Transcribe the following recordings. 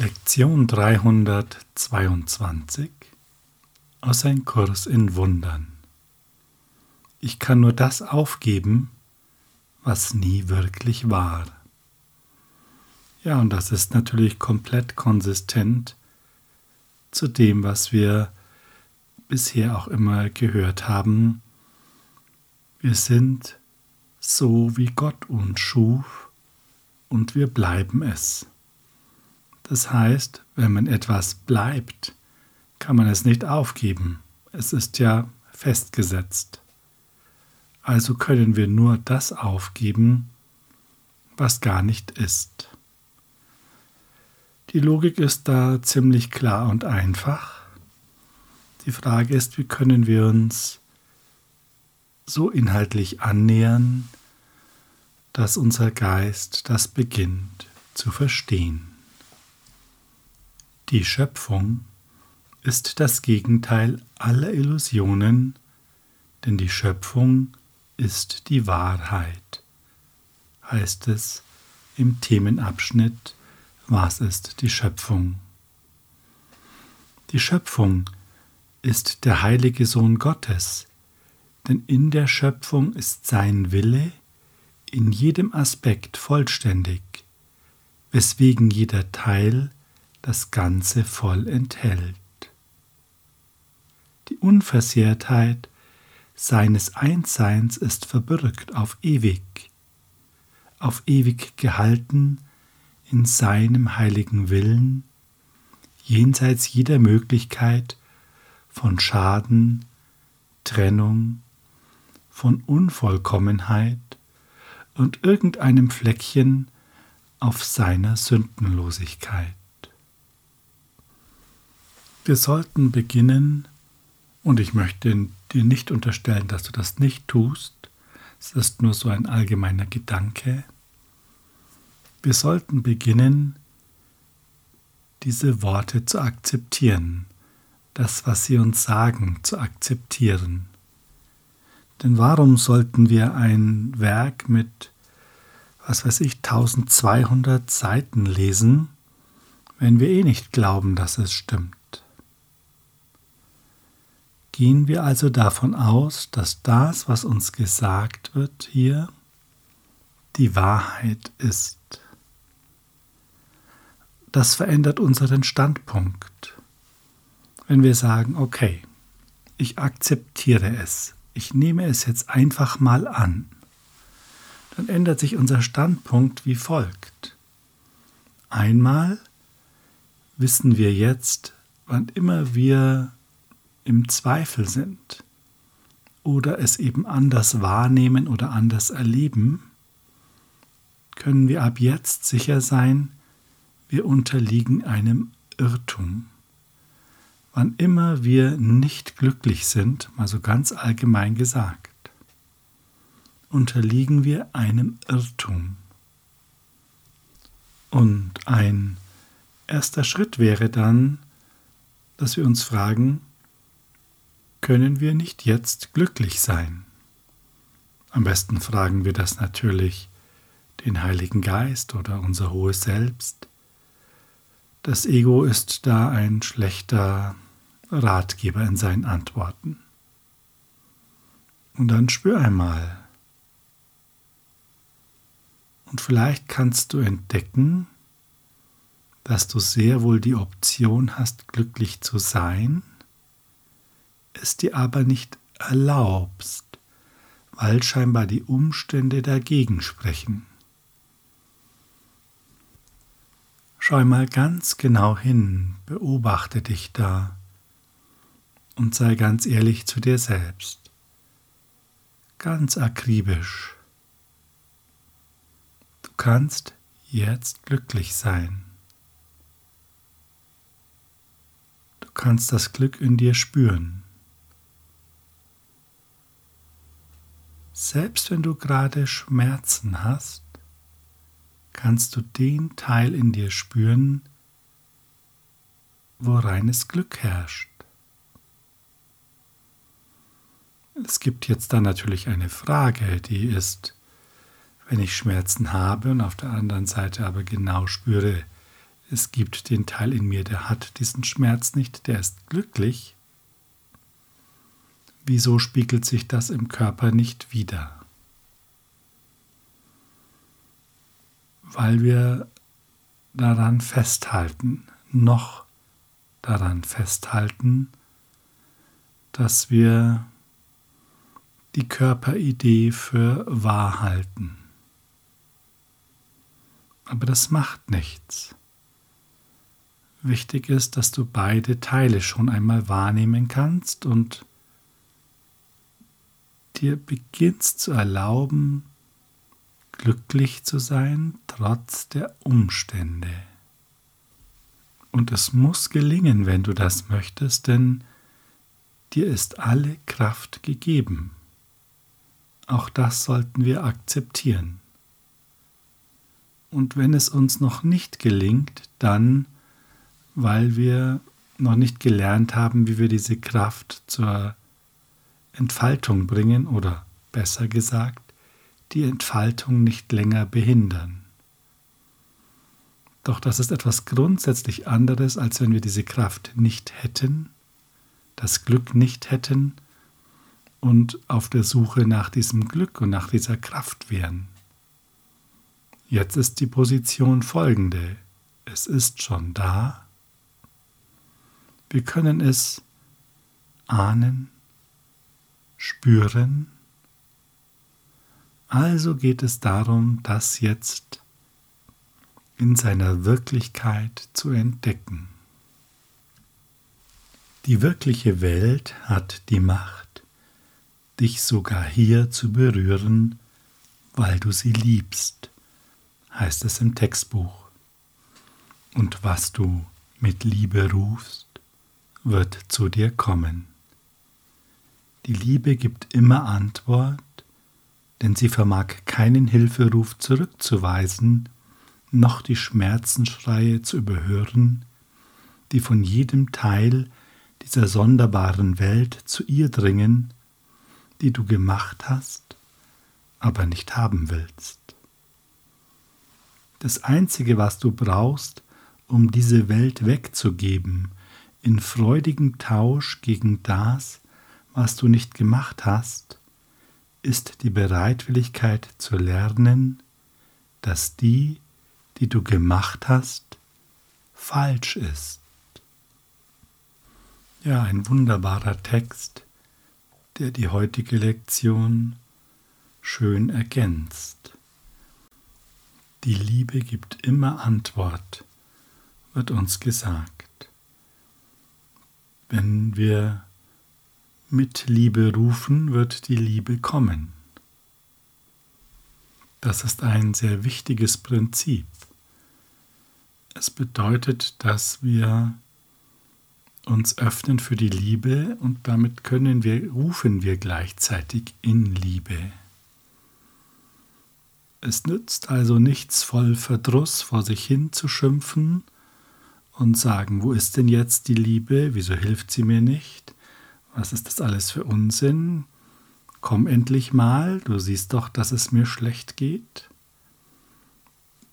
Lektion 322 aus Ein Kurs in Wundern. Ich kann nur das aufgeben, was nie wirklich war. Ja, und das ist natürlich komplett konsistent zu dem, was wir bisher auch immer gehört haben. Wir sind so, wie Gott uns schuf, und wir bleiben es. Das heißt, wenn man etwas bleibt, kann man es nicht aufgeben. Es ist ja festgesetzt. Also können wir nur das aufgeben, was gar nicht ist. Die Logik ist da ziemlich klar und einfach. Die Frage ist, wie können wir uns so inhaltlich annähern, dass unser Geist das beginnt zu verstehen. Die Schöpfung ist das Gegenteil aller Illusionen, denn die Schöpfung ist die Wahrheit, heißt es im Themenabschnitt Was ist die Schöpfung? Die Schöpfung ist der heilige Sohn Gottes, denn in der Schöpfung ist sein Wille in jedem Aspekt vollständig, weswegen jeder Teil das Ganze voll enthält. Die Unversehrtheit seines Einsseins ist verbürgt auf ewig, auf ewig gehalten in seinem heiligen Willen, jenseits jeder Möglichkeit von Schaden, Trennung, von Unvollkommenheit und irgendeinem Fleckchen auf seiner Sündenlosigkeit. Wir sollten beginnen, und ich möchte dir nicht unterstellen, dass du das nicht tust, es ist nur so ein allgemeiner Gedanke. Wir sollten beginnen, diese Worte zu akzeptieren, das, was sie uns sagen, zu akzeptieren. Denn warum sollten wir ein Werk mit, was weiß ich, 1200 Seiten lesen, wenn wir eh nicht glauben, dass es stimmt? Gehen wir also davon aus, dass das, was uns gesagt wird hier, die Wahrheit ist. Das verändert unseren Standpunkt. Wenn wir sagen, okay, ich akzeptiere es, ich nehme es jetzt einfach mal an, dann ändert sich unser Standpunkt wie folgt. Einmal wissen wir jetzt, wann immer wir im Zweifel sind oder es eben anders wahrnehmen oder anders erleben, können wir ab jetzt sicher sein, wir unterliegen einem Irrtum. Wann immer wir nicht glücklich sind, mal so ganz allgemein gesagt, unterliegen wir einem Irrtum. Und ein erster Schritt wäre dann, dass wir uns fragen, können wir nicht jetzt glücklich sein? Am besten fragen wir das natürlich den Heiligen Geist oder unser hohes Selbst. Das Ego ist da ein schlechter Ratgeber in seinen Antworten. Und dann spür einmal. Und vielleicht kannst du entdecken, dass du sehr wohl die Option hast, glücklich zu sein es dir aber nicht erlaubst, weil scheinbar die Umstände dagegen sprechen. Schau mal ganz genau hin, beobachte dich da und sei ganz ehrlich zu dir selbst, ganz akribisch. Du kannst jetzt glücklich sein. Du kannst das Glück in dir spüren. Selbst wenn du gerade Schmerzen hast, kannst du den Teil in dir spüren, wo reines Glück herrscht. Es gibt jetzt dann natürlich eine Frage, die ist, wenn ich Schmerzen habe und auf der anderen Seite aber genau spüre, es gibt den Teil in mir, der hat diesen Schmerz nicht, der ist glücklich, wieso spiegelt sich das im Körper nicht wieder? Weil wir daran festhalten, noch daran festhalten, dass wir die Körperidee für wahr halten. Aber das macht nichts. Wichtig ist, dass du beide Teile schon einmal wahrnehmen kannst und dir beginnst zu erlauben, glücklich zu sein trotz der Umstände. Und es muss gelingen, wenn du das möchtest, denn dir ist alle Kraft gegeben. Auch das sollten wir akzeptieren. Und wenn es uns noch nicht gelingt, dann, weil wir noch nicht gelernt haben, wie wir diese Kraft zur Entfaltung bringen oder besser gesagt, die Entfaltung nicht länger behindern. Doch das ist etwas grundsätzlich anderes, als wenn wir diese Kraft nicht hätten, das Glück nicht hätten und auf der Suche nach diesem Glück und nach dieser Kraft wären. Jetzt ist die Position folgende. Es ist schon da. Wir können es ahnen, spüren. Also geht es darum, das jetzt in seiner Wirklichkeit zu entdecken. Die wirkliche Welt hat die Macht, dich sogar hier zu berühren, weil du sie liebst, heißt es im Textbuch. Und was du mit Liebe rufst, wird zu dir kommen. Die Liebe gibt immer Antwort, denn sie vermag keinen Hilferuf zurückzuweisen, noch die Schmerzensschreie zu überhören, die von jedem Teil dieser sonderbaren Welt zu ihr dringen, die du gemacht hast, aber nicht haben willst. Das Einzige, was du brauchst, um diese Welt wegzugeben, in freudigem Tausch gegen das, was du nicht gemacht hast, ist die Bereitwilligkeit zu lernen, dass die, die du gemacht hast, falsch ist. Ja, ein wunderbarer Text, der die heutige Lektion schön ergänzt. Die Liebe gibt immer Antwort, wird uns gesagt. Wenn wir mit Liebe rufen, wird die Liebe kommen. Das ist ein sehr wichtiges Prinzip. Es bedeutet, dass wir uns öffnen für die Liebe und damit können wir, rufen wir gleichzeitig in Liebe. Es nützt also nichts voll Verdruss vor sich hin zu schimpfen und sagen, wo ist denn jetzt die Liebe, wieso hilft sie mir nicht, was ist das alles für Unsinn, komm endlich mal, du siehst doch, dass es mir schlecht geht,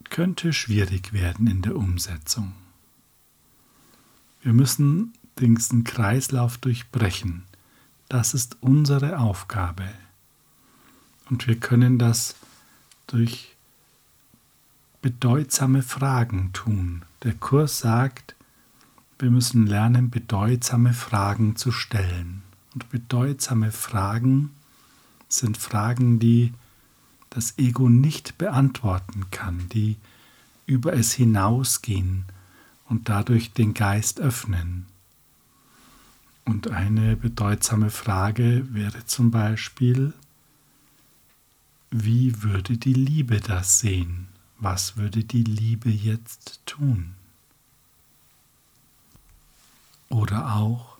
könnte schwierig werden in der Umsetzung. Wir müssen diesen Kreislauf durchbrechen. Das ist unsere Aufgabe. Und wir können das durch bedeutsame Fragen tun. Der Kurs sagt, wir müssen lernen, bedeutsame Fragen zu stellen. Und bedeutsame Fragen sind Fragen, die das Ego nicht beantworten kann, die über es hinausgehen und dadurch den Geist öffnen. Und eine bedeutsame Frage wäre zum Beispiel, wie würde die Liebe das sehen? Was würde die Liebe jetzt tun? Oder auch,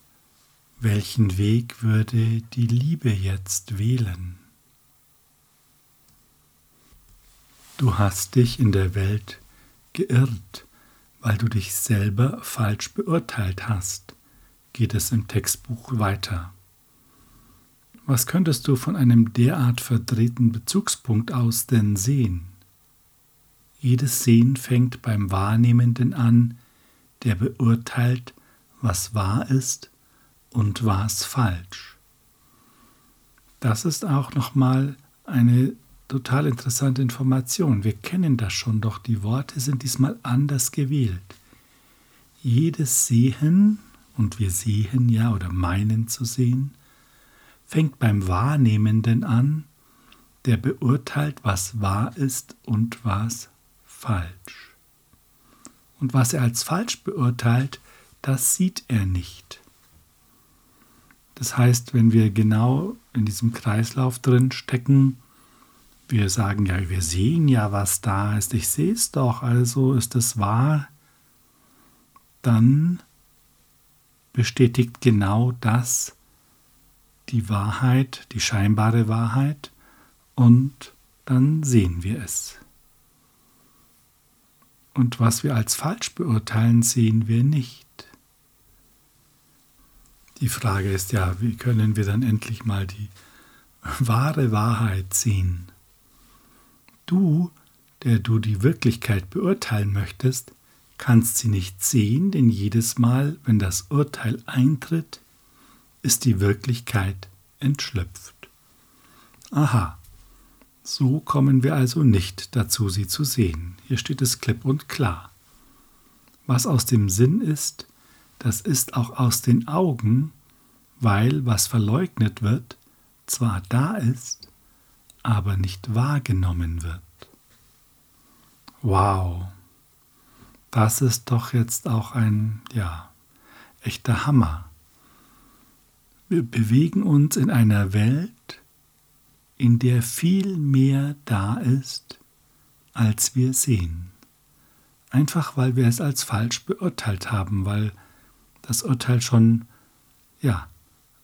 welchen Weg würde die Liebe jetzt wählen? Du hast dich in der Welt geirrt, weil du dich selber falsch beurteilt hast geht es im Textbuch weiter. Was könntest du von einem derart verdrehten Bezugspunkt aus denn sehen? Jedes Sehen fängt beim Wahrnehmenden an, der beurteilt, was wahr ist und was falsch. Das ist auch nochmal eine total interessante Information. Wir kennen das schon, doch die Worte sind diesmal anders gewählt. Jedes Sehen, und wir sehen ja oder meinen zu sehen, fängt beim Wahrnehmenden an, der beurteilt, was wahr ist und was falsch. Und was er als falsch beurteilt, das sieht er nicht. Das heißt, wenn wir genau in diesem Kreislauf drin stecken, wir sagen ja, wir sehen ja, was da ist, ich sehe es doch, also ist es wahr, dann bestätigt genau das die Wahrheit, die scheinbare Wahrheit, und dann sehen wir es. Und was wir als falsch beurteilen, sehen wir nicht. Die Frage ist ja, wie können wir dann endlich mal die wahre Wahrheit sehen? Du, der du die Wirklichkeit beurteilen möchtest, kannst sie nicht sehen, denn jedes Mal, wenn das Urteil eintritt, ist die Wirklichkeit entschlüpft. Aha, so kommen wir also nicht dazu, sie zu sehen. Hier steht es klipp und klar. Was aus dem Sinn ist, das ist auch aus den Augen, weil was verleugnet wird, zwar da ist, aber nicht wahrgenommen wird. Wow, das ist doch jetzt auch ein, ja, echter Hammer. Wir bewegen uns in einer Welt, in der viel mehr da ist, als wir sehen. Einfach weil wir es als falsch beurteilt haben, weil das Urteil schon, ja,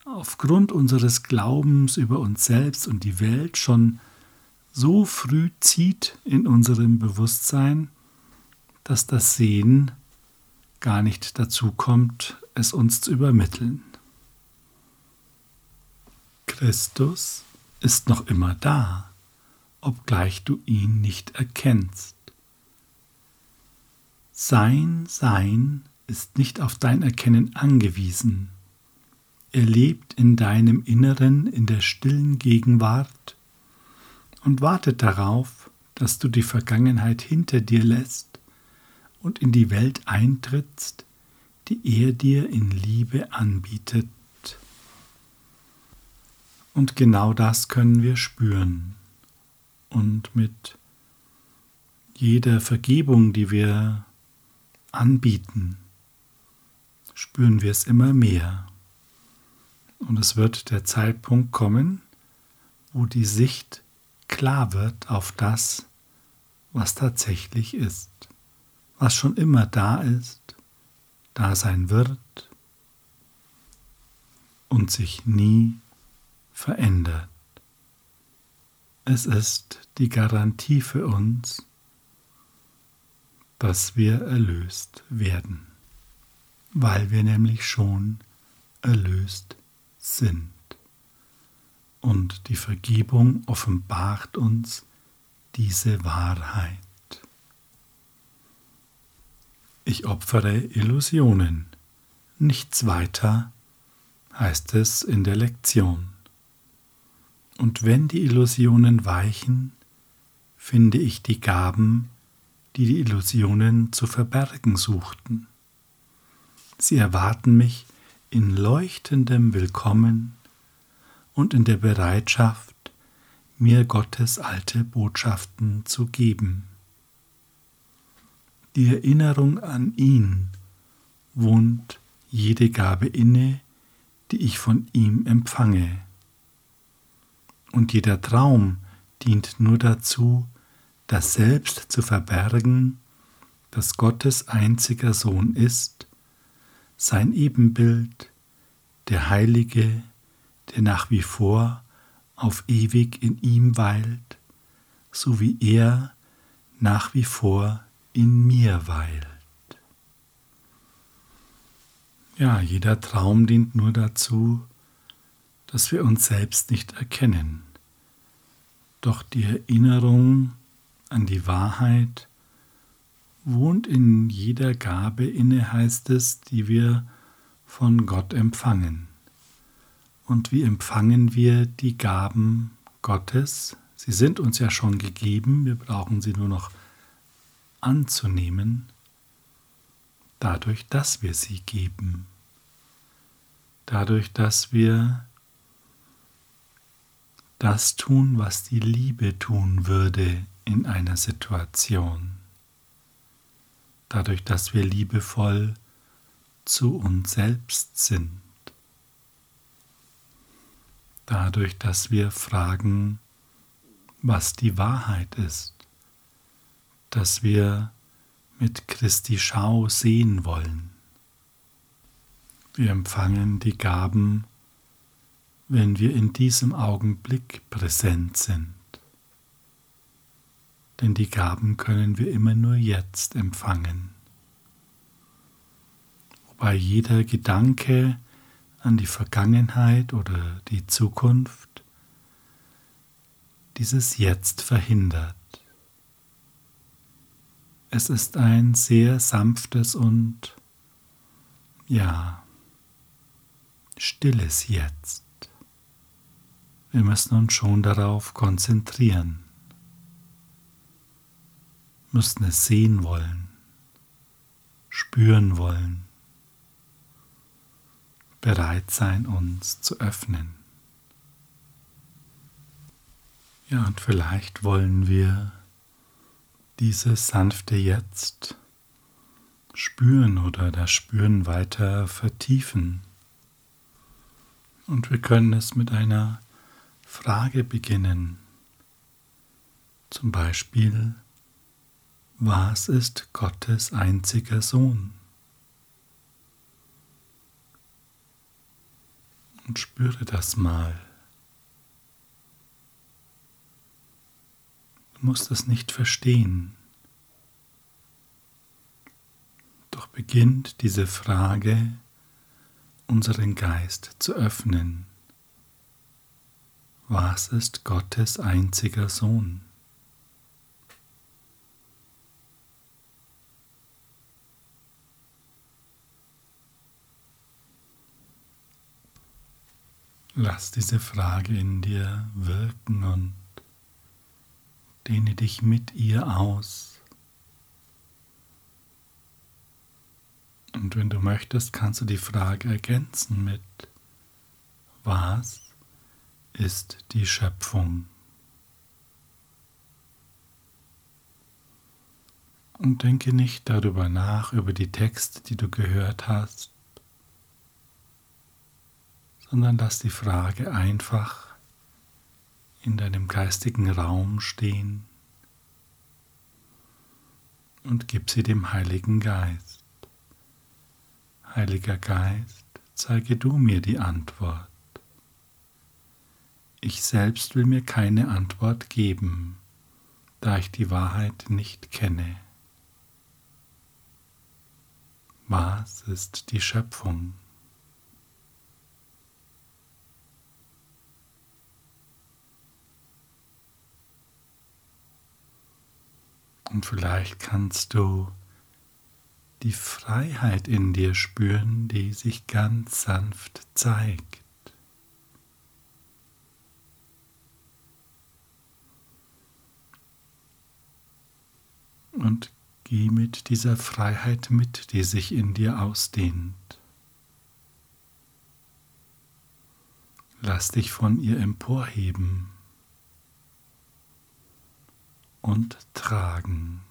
aufgrund unseres Glaubens über uns selbst und die Welt schon so früh zieht in unserem Bewusstsein, dass das Sehen gar nicht dazu kommt, es uns zu übermitteln. Christus ist noch immer da, obgleich du ihn nicht erkennst. Sein Sein ist nicht auf dein Erkennen angewiesen. Er lebt in deinem Inneren in der stillen Gegenwart und wartet darauf, dass du die Vergangenheit hinter dir lässt und in die Welt eintrittst, die er dir in Liebe anbietet. Und genau das können wir spüren. Und mit jeder Vergebung, die wir anbieten, spüren wir es immer mehr. Und es wird der Zeitpunkt kommen, wo die Sicht klar wird auf das, was tatsächlich ist, was schon immer da ist, da sein wird und sich nie verändert. Es ist die Garantie für uns, dass wir erlöst werden, weil wir nämlich schon erlöst sind. Und die Vergebung offenbart uns diese Wahrheit. Ich opfere Illusionen, nichts weiter, heißt es in der Lektion. Und wenn die Illusionen weichen, finde ich die Gaben, die die Illusionen zu verbergen suchten. Sie erwarten mich in leuchtendem Willkommen und in der Bereitschaft, mir Gottes alte Botschaften zu geben. Die Erinnerung an ihn wohnt jede Gabe inne, die ich von ihm empfange und jeder Traum dient nur dazu, das Selbst zu verbergen, das Gottes einziger Sohn ist, sein Ebenbild, der Heilige, der nach wie vor auf ewig in ihm weilt, so wie er nach wie vor in mir weilt. Ja, jeder Traum dient nur dazu, dass wir uns selbst nicht erkennen. Doch die Erinnerung an die Wahrheit wohnt in jeder Gabe inne, heißt es, die wir von Gott empfangen. Und wie empfangen wir die Gaben Gottes? Sie sind uns ja schon gegeben, wir brauchen sie nur noch anzunehmen, dadurch, dass wir sie geben, dadurch, dass wir das tun, was die Liebe tun würde in einer Situation, dadurch, dass wir liebevoll zu uns selbst sind, dadurch, dass wir fragen, was die Wahrheit ist, dass wir mit Christi Schau sehen wollen. Wir empfangen die Gaben, wenn wir in diesem Augenblick präsent sind. Denn die Gaben können wir immer nur jetzt empfangen. Wobei jeder Gedanke an die Vergangenheit oder die Zukunft dieses Jetzt verhindert. Es ist ein sehr sanftes und ja, stilles Jetzt. Wir müssen uns schon darauf konzentrieren, müssen es sehen wollen, spüren wollen, bereit sein, uns zu öffnen. Ja, und vielleicht wollen wir dieses sanfte Jetzt spüren oder das Spüren weiter vertiefen. Und wir können es mit einer Frage beginnen. Zum Beispiel, was ist Gottes einziger Sohn? Und spüre das mal. musst es nicht verstehen. Doch beginnt diese Frage, unseren Geist zu öffnen. Was ist Gottes einziger Sohn? Lass diese Frage in dir wirken und Dehne dich mit ihr aus. Und wenn du möchtest, kannst du die Frage ergänzen mit, was ist die Schöpfung? Und denke nicht darüber nach, über die Texte, die du gehört hast, sondern lass die Frage einfach in deinem geistigen Raum stehen und gib sie dem Heiligen Geist. Heiliger Geist, zeige du mir die Antwort. Ich selbst will mir keine Antwort geben, da ich die Wahrheit nicht kenne. Was ist die Schöpfung? Und vielleicht kannst du die Freiheit in dir spüren, die sich ganz sanft zeigt. Und geh mit dieser Freiheit mit, die sich in dir ausdehnt. Lass dich von ihr emporheben und tragen.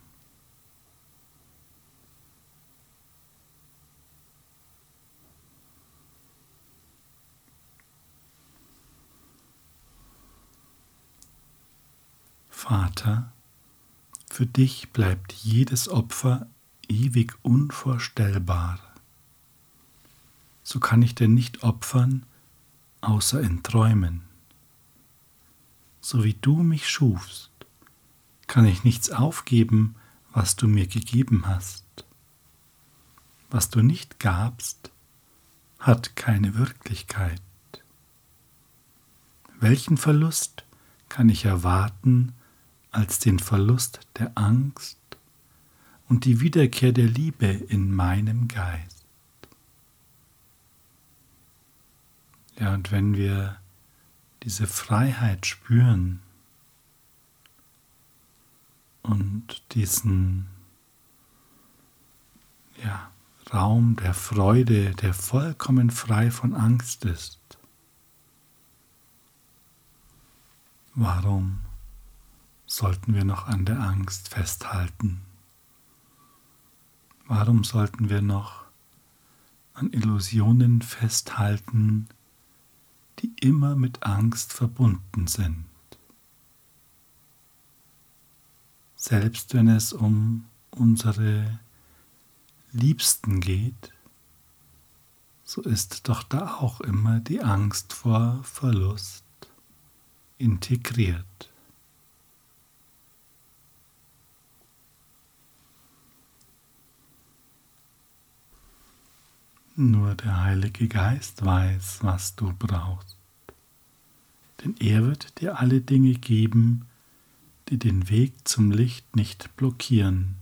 Vater, für dich bleibt jedes Opfer ewig unvorstellbar. So kann ich denn nicht opfern, außer in Träumen. So wie du mich schufst, kann ich nichts aufgeben, was du mir gegeben hast. Was du nicht gabst, hat keine Wirklichkeit. Welchen Verlust kann ich erwarten als den Verlust der Angst und die Wiederkehr der Liebe in meinem Geist. Ja, und wenn wir diese Freiheit spüren und diesen ja, Raum der Freude, der vollkommen frei von Angst ist, warum sollten wir noch an der Angst festhalten? Warum sollten wir noch an Illusionen festhalten, die immer mit Angst verbunden sind? Selbst wenn es um unsere Liebsten geht, so ist doch da auch immer die Angst vor Verlust integriert. Nur der Heilige Geist weiß, was du brauchst, denn er wird dir alle Dinge geben, die den Weg zum Licht nicht blockieren.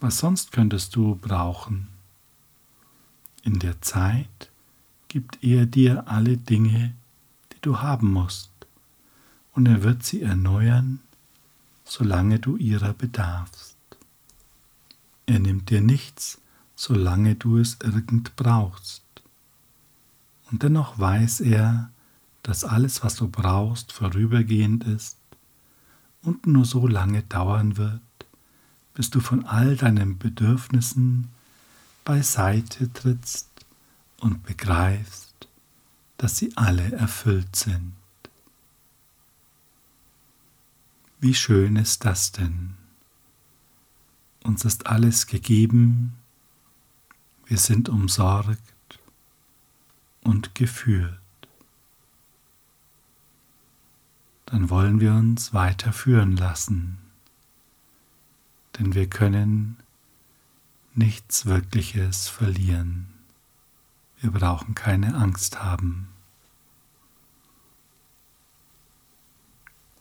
Was sonst könntest du brauchen? In der Zeit gibt er dir alle Dinge, die du haben musst, und er wird sie erneuern, solange du ihrer bedarfst. Er nimmt dir nichts, solange du es irgend brauchst. Und dennoch weiß er, dass alles, was du brauchst, vorübergehend ist und nur so lange dauern wird, bis du von all deinen Bedürfnissen beiseite trittst und begreifst, dass sie alle erfüllt sind. Wie schön ist das denn? Uns ist alles gegeben, wir sind umsorgt und geführt. Dann wollen wir uns weiter führen lassen, denn wir können nichts Wirkliches verlieren. Wir brauchen keine Angst haben.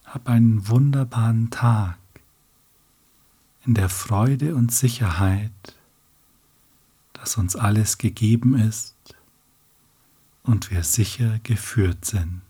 Hab einen wunderbaren Tag in der Freude und Sicherheit, dass uns alles gegeben ist und wir sicher geführt sind.